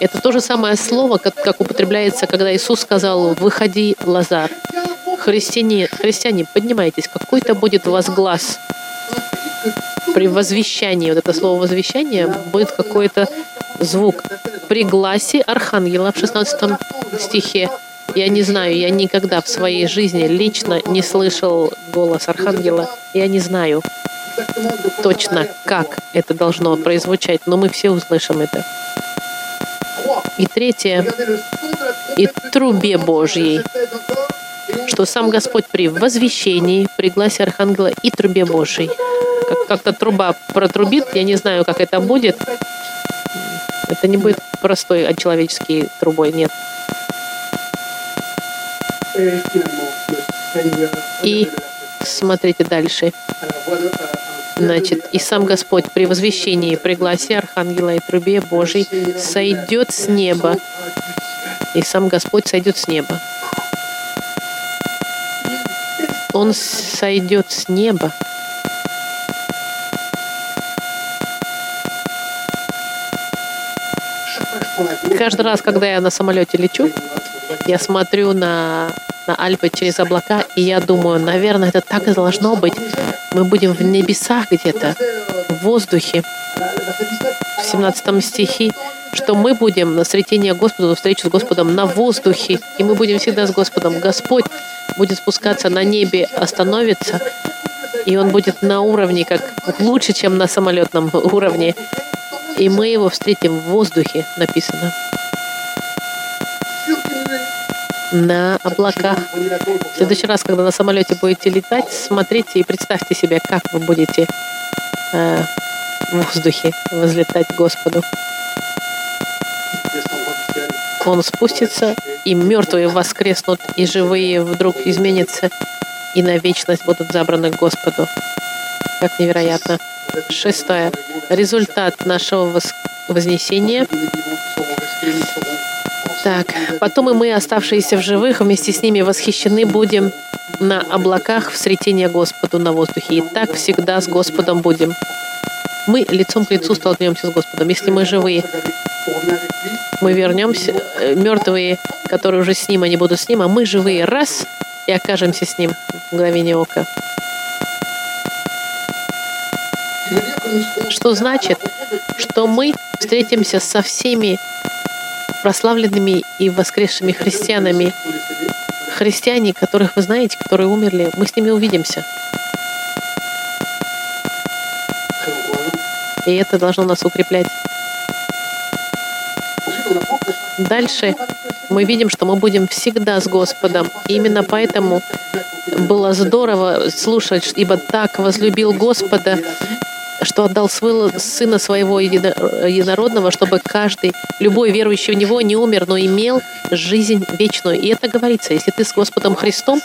Это то же самое слово, как, как употребляется, когда Иисус сказал «Выходи, Лазар». Христиане, христиане, поднимайтесь, какой-то будет у вас глаз при возвещании, вот это слово возвещание, будет какой-то звук. При гласе архангела в 16 стихе. Я не знаю, я никогда в своей жизни лично не слышал голос архангела. Я не знаю точно, как это должно прозвучать, но мы все услышим это. И третье, и трубе Божьей, что сам Господь при возвещении, при гласе архангела и трубе Божьей как, как-то труба протрубит, я не знаю, как это будет. Это не будет простой а человеческий трубой, нет. И смотрите дальше. Значит, и сам Господь при возвещении, при гласе Архангела и трубе Божьей сойдет с неба. И сам Господь сойдет с неба. Он сойдет с неба. Каждый раз, когда я на самолете лечу, я смотрю на, на Альпы через облака, и я думаю, наверное, это так и должно быть. Мы будем в небесах где-то, в воздухе. В 17 стихе, что мы будем на сретение Господа, встречу с Господом на воздухе, и мы будем всегда с Господом. Господь будет спускаться на небе, остановится, и Он будет на уровне, как лучше, чем на самолетном уровне и мы его встретим в воздухе, написано. На облаках. В следующий раз, когда на самолете будете летать, смотрите и представьте себе, как вы будете э, в воздухе возлетать Господу. Он спустится, и мертвые воскреснут, и живые вдруг изменятся, и на вечность будут забраны Господу. Как невероятно. Шестое. Результат нашего вознесения. Так, потом и мы, оставшиеся в живых, вместе с ними восхищены будем на облаках в сретение Господу на воздухе. И так всегда с Господом будем. Мы лицом к лицу столкнемся с Господом. Если мы живые, мы вернемся, э, мертвые, которые уже с Ним, они будут с Ним, а мы живые, раз, и окажемся с Ним в мгновение ока. Что значит, что мы встретимся со всеми прославленными и воскресшими христианами. Христиане, которых вы знаете, которые умерли, мы с ними увидимся. И это должно нас укреплять. Дальше мы видим, что мы будем всегда с Господом. И именно поэтому было здорово слушать, ибо так возлюбил Господа что отдал Сына Своего Единородного, чтобы каждый, любой верующий в Него не умер, но имел жизнь вечную. И это говорится, если ты с Господом Христом,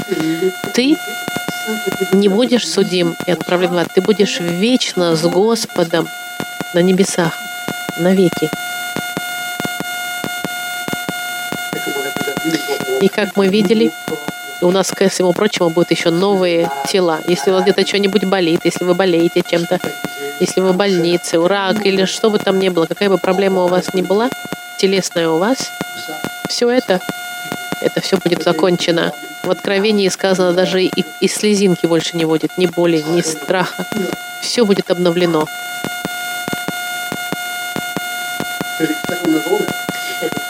ты не будешь судим и отправлен в ад, ты будешь вечно с Господом на небесах, навеки. И как мы видели, у нас, ко всему прочему, будут еще новые тела. Если у вас где-то что-нибудь болит, если вы болеете чем-то, если вы в больнице, рак или что бы там ни было, какая бы проблема у вас ни была, телесная у вас, все это, это все будет закончено. В Откровении сказано, даже и, и слезинки больше не будет, ни боли, ни страха. Все будет обновлено.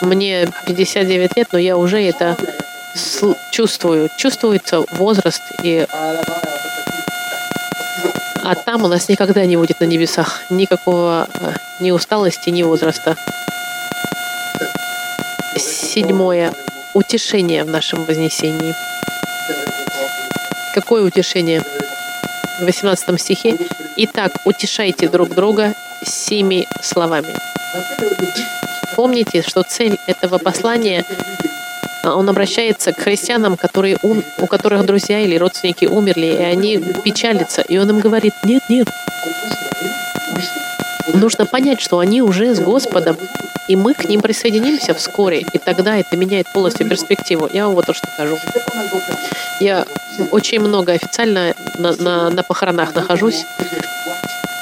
Мне 59 лет, но я уже это чувствую. Чувствуется возраст, и а там у нас никогда не будет на небесах никакого э, ни усталости, ни возраста. Седьмое. Утешение в нашем вознесении. Какое утешение? В 18 стихе. Итак, утешайте друг друга семи словами. Помните, что цель этого послания он обращается к христианам, которые ум, у которых друзья или родственники умерли, и они печалятся. И он им говорит, нет, нет. Нужно понять, что они уже с Господом, и мы к ним присоединимся вскоре, и тогда это меняет полностью перспективу. Я вам вот то, что скажу. Я очень много официально на, на, на похоронах нахожусь,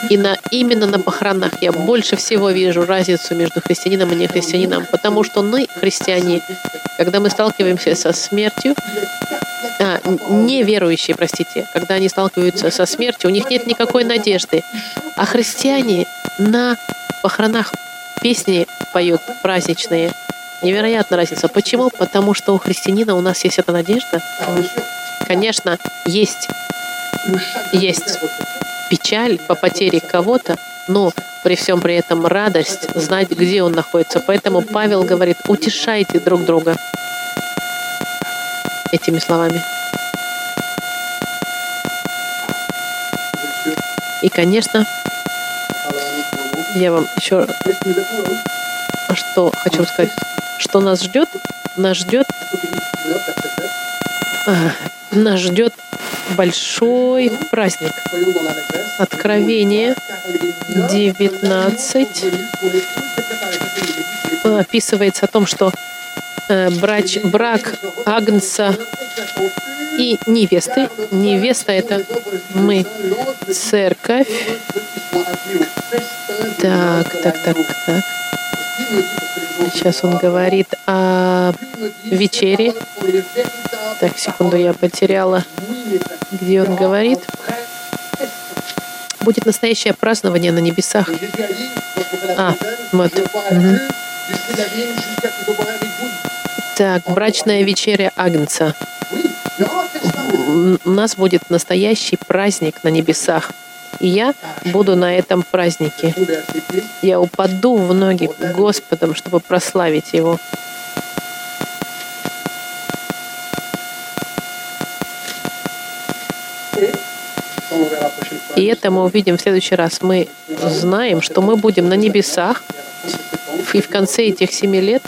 и на, именно на похоронах я больше всего вижу разницу между христианином и нехристианином, потому что мы, христиане, когда мы сталкиваемся со смертью, а, неверующие, простите, когда они сталкиваются со смертью, у них нет никакой надежды. А христиане на похоронах песни поют праздничные. Невероятная разница. Почему? Потому что у христианина у нас есть эта надежда. Конечно, есть, есть печаль по потере кого-то, но при всем при этом радость знать, где он находится. Поэтому Павел говорит, утешайте друг друга этими словами. И, конечно, я вам еще что хочу сказать, что нас ждет, нас ждет, нас ждет большой праздник. Откровение 19 описывается о том, что э, брач, брак Агнца и невесты. Невеста — это мы, церковь. Так, так, так, так. Сейчас он говорит о вечере. Так, секунду, я потеряла, где он говорит. Будет настоящее празднование на небесах. А, вот. Угу. Так, брачная вечеря Агнца. У нас будет настоящий праздник на небесах. И я буду на этом празднике. Я упаду в ноги Господом, чтобы прославить Его. И это мы увидим в следующий раз. Мы знаем, что мы будем на небесах, и в конце этих семи лет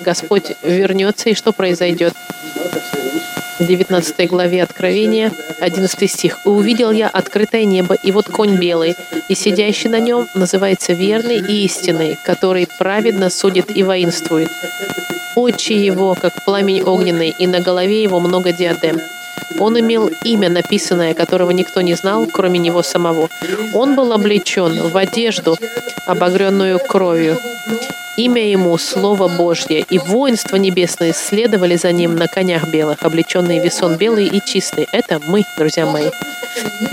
Господь вернется, и что произойдет? 19 главе Откровения, 11 стих. «И увидел я открытое небо, и вот конь белый, и сидящий на нем называется верный и истинный, который праведно судит и воинствует. Очи его, как пламень огненный, и на голове его много диадем. Он имел имя, написанное, которого никто не знал, кроме него самого. Он был облечен в одежду, обогренную кровью. Имя ему — Слово Божье, и воинство небесное следовали за ним на конях белых, облеченные весон белый и чистый. Это мы, друзья мои.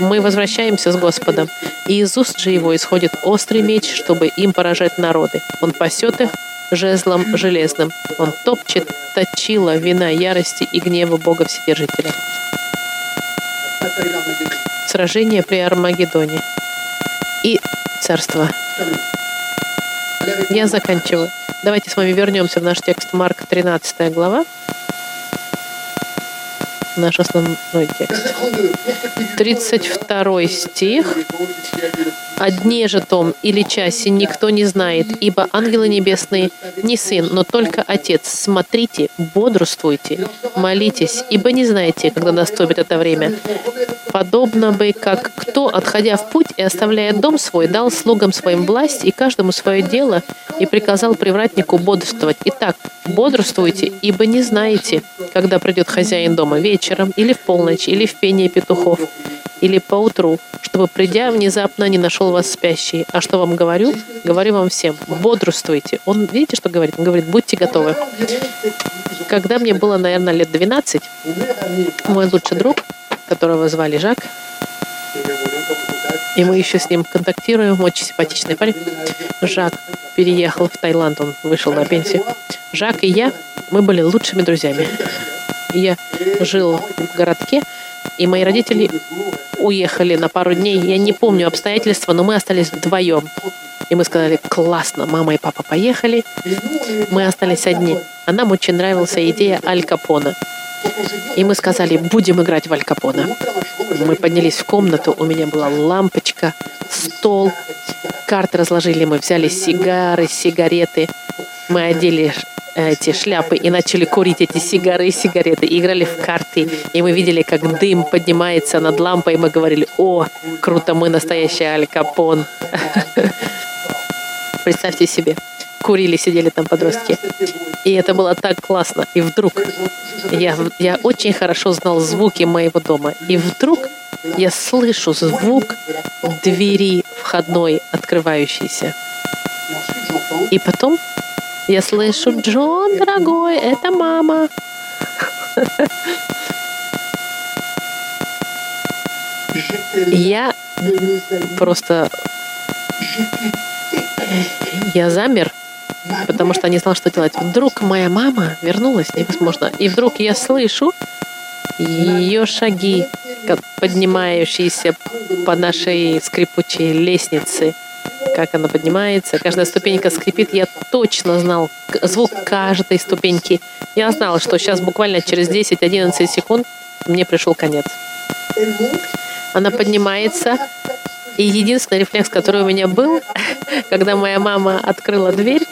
Мы возвращаемся с Господом, и из уст же его исходит острый меч, чтобы им поражать народы. Он пасет их жезлом железным. Он топчет точила вина ярости и гнева Бога Вседержителя. Сражение при Армагеддоне и царство. Я заканчиваю. Давайте с вами вернемся в наш текст Марк 13 глава. Наш основной текст. 32 стих. «О дне же том или часе никто не знает, ибо ангелы небесные не сын, но только Отец. Смотрите, бодрствуйте, молитесь, ибо не знаете, когда наступит это время подобно бы, как кто, отходя в путь и оставляя дом свой, дал слугам своим власть и каждому свое дело, и приказал привратнику бодрствовать. Итак, бодрствуйте, ибо не знаете, когда придет хозяин дома, вечером, или в полночь, или в пение петухов, или поутру, чтобы, придя, внезапно не нашел вас спящий. А что вам говорю? Говорю вам всем, бодрствуйте. Он, видите, что говорит? Он говорит, будьте готовы. Когда мне было, наверное, лет 12, мой лучший друг которого звали Жак, И мы еще с ним контактируем. Очень симпатичный парень. Жак переехал в Таиланд, он вышел на пенсию. Жак и я, мы были лучшими друзьями. Я жил в городке, и мои родители уехали на пару дней. Я не помню обстоятельства, но мы остались вдвоем. И мы сказали, классно, мама и папа поехали. Мы остались одни. А нам очень нравилась идея Аль Капона. И мы сказали, будем играть в Аль Капона. Мы поднялись в комнату, у меня была лампочка, стол, карты разложили, мы взяли сигары, сигареты, мы одели эти шляпы и начали курить эти сигары и сигареты, играли в карты, и мы видели, как дым поднимается над лампой, и мы говорили, о, круто, мы настоящий Аль Капон. Представьте себе, курили, сидели там подростки. И это было так классно. И вдруг я, я очень хорошо знал звуки моего дома. И вдруг я слышу звук двери входной, открывающейся. И потом я слышу, Джон, дорогой, это мама. Я просто... Я замер, потому что не знал, что делать. Вдруг моя мама вернулась, невозможно. И вдруг я слышу ее шаги, поднимающиеся по нашей скрипучей лестнице как она поднимается. Каждая ступенька скрипит. Я точно знал звук каждой ступеньки. Я знал, что сейчас буквально через 10-11 секунд мне пришел конец. Она поднимается, и единственный рефлекс, который у меня был, когда моя мама открыла дверь,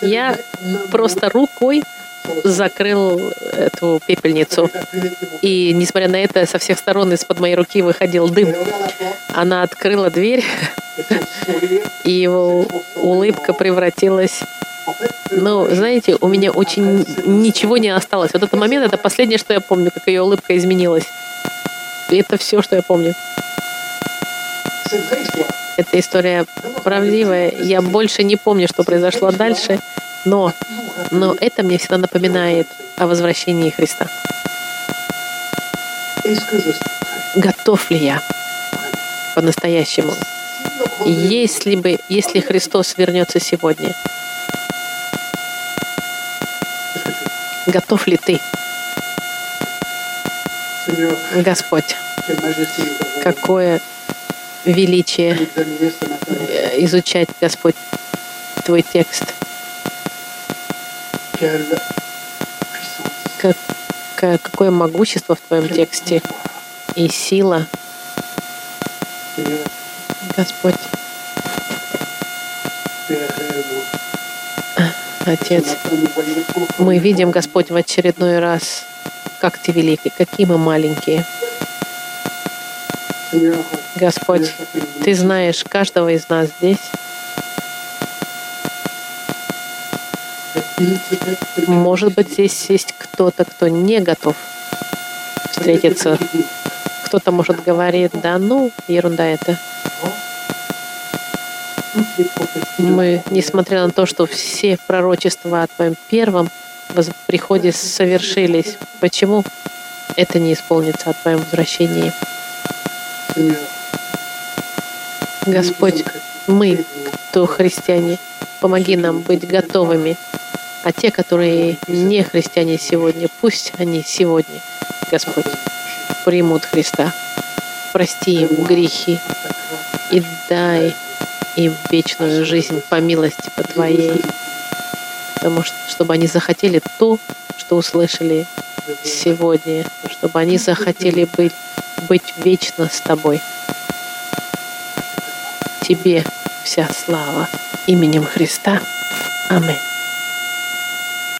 я просто рукой закрыл эту пепельницу. И, несмотря на это, со всех сторон из-под моей руки выходил дым. Она открыла дверь, и его улыбка превратилась ну, знаете, у меня очень ничего не осталось. Вот этот момент, это последнее, что я помню, как ее улыбка изменилась. И это все, что я помню. Эта история правдивая. Я больше не помню, что произошло дальше, но, но это мне всегда напоминает о возвращении Христа. Готов ли я по-настоящему? Если бы, если Христос вернется сегодня, готов ли ты? Господь, какое величие э, изучать, Господь, Твой текст. Как, какое могущество в Твоем тексте и сила. Господь. Отец, мы видим, Господь, в очередной раз, как Ты великий, какие мы маленькие. Господь, Ты знаешь каждого из нас здесь. Может быть, здесь есть кто-то, кто не готов встретиться. Кто-то, может, говорит, да ну, ерунда это. Мы, несмотря на то, что все пророчества о Твоем первом приходе совершились, почему это не исполнится о Твоем возвращении? Господь, мы, кто христиане, помоги нам быть готовыми. А те, которые не христиане сегодня, пусть они сегодня, Господь, примут Христа. Прости им грехи и дай им вечную жизнь по милости по Твоей. Потому что, чтобы они захотели то, что услышали сегодня, чтобы они захотели быть, быть вечно с Тобой. Тебе вся слава именем Христа. Аминь.